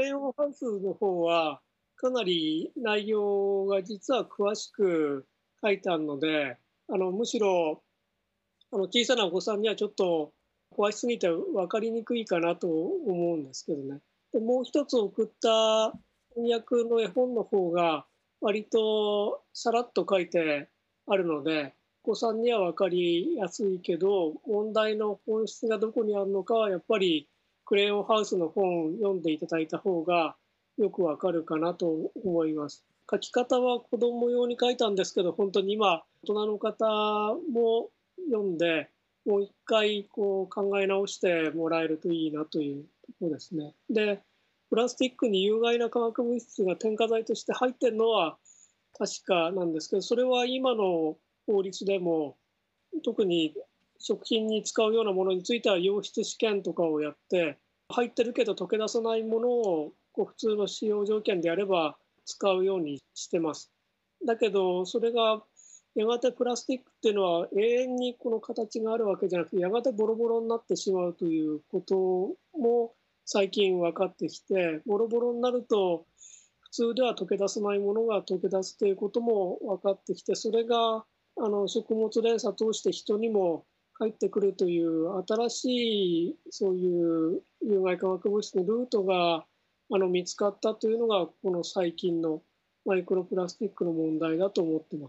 レイオンハウスの方は、かなり内容が実は詳しく書いてあるので、あのむしろあの小さなお子さんにはちょっと詳しすぎて分かりにくいかなと思うんですけどね。でもう一つ送った翻訳の絵本の方が割とさらっと書いてあるのでお子さんには分かりやすいけど問題の本質がどこにあるのかはやっぱりクレヨンハウスの本を読んでいただいた方がよくわかるかなと思います。書き方は子供用に書いたんですけど本当に今大人の方も読んでもう一回こう考え直してもらえるといいなというところですね。でプラスチックに有害な化学物質が添加剤として入ってるのは確かなんですけどそれは今の法律でも特に食品に使うようなものについては溶質試験とかをやって入ってるけど溶け出さないものをこう普通の使用条件でやれば使うようにしてます。だけどそれがやがてプラスチックっていうのは永遠にこの形があるわけじゃなくてやがてボロボロになってしまうということも最近分かってきてボロボロになると普通では溶け出さないものが溶け出すということも分かってきてそれがあの食物連鎖通して人にも入ってくるという新しいそういう有害化学物質のルートがあの見つかったというのがこの最近のマイクロプラスチックの問題だと思ってます。